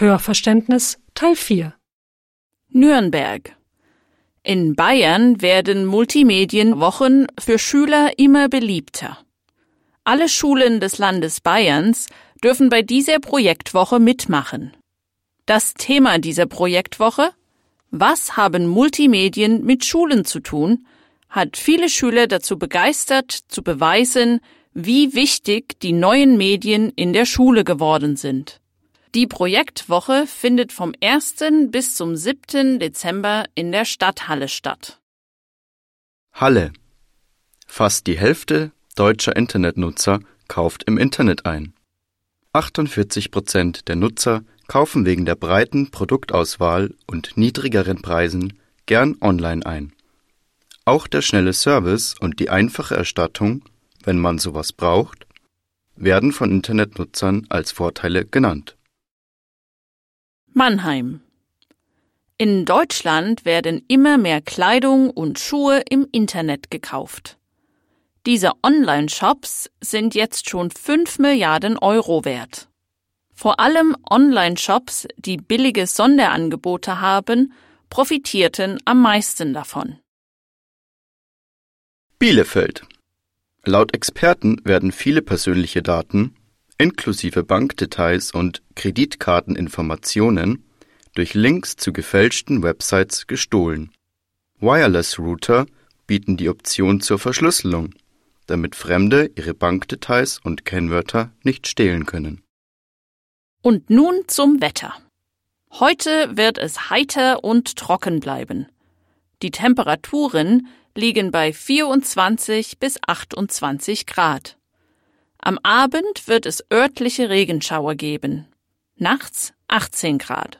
Hörverständnis Teil 4 Nürnberg. In Bayern werden Multimedienwochen für Schüler immer beliebter. Alle Schulen des Landes Bayerns dürfen bei dieser Projektwoche mitmachen. Das Thema dieser Projektwoche Was haben Multimedien mit Schulen zu tun? hat viele Schüler dazu begeistert, zu beweisen, wie wichtig die neuen Medien in der Schule geworden sind. Die Projektwoche findet vom 1. bis zum 7. Dezember in der Stadthalle statt. Halle. Fast die Hälfte deutscher Internetnutzer kauft im Internet ein. 48 Prozent der Nutzer kaufen wegen der breiten Produktauswahl und niedrigeren Preisen gern online ein. Auch der schnelle Service und die einfache Erstattung, wenn man sowas braucht, werden von Internetnutzern als Vorteile genannt. Mannheim. In Deutschland werden immer mehr Kleidung und Schuhe im Internet gekauft. Diese Online-Shops sind jetzt schon 5 Milliarden Euro wert. Vor allem Online-Shops, die billige Sonderangebote haben, profitierten am meisten davon. Bielefeld. Laut Experten werden viele persönliche Daten, inklusive Bankdetails und Kreditkarteninformationen, durch Links zu gefälschten Websites gestohlen. Wireless-Router bieten die Option zur Verschlüsselung, damit Fremde ihre Bankdetails und Kennwörter nicht stehlen können. Und nun zum Wetter. Heute wird es heiter und trocken bleiben. Die Temperaturen liegen bei 24 bis 28 Grad. Am Abend wird es örtliche Regenschauer geben. Nachts 18 Grad.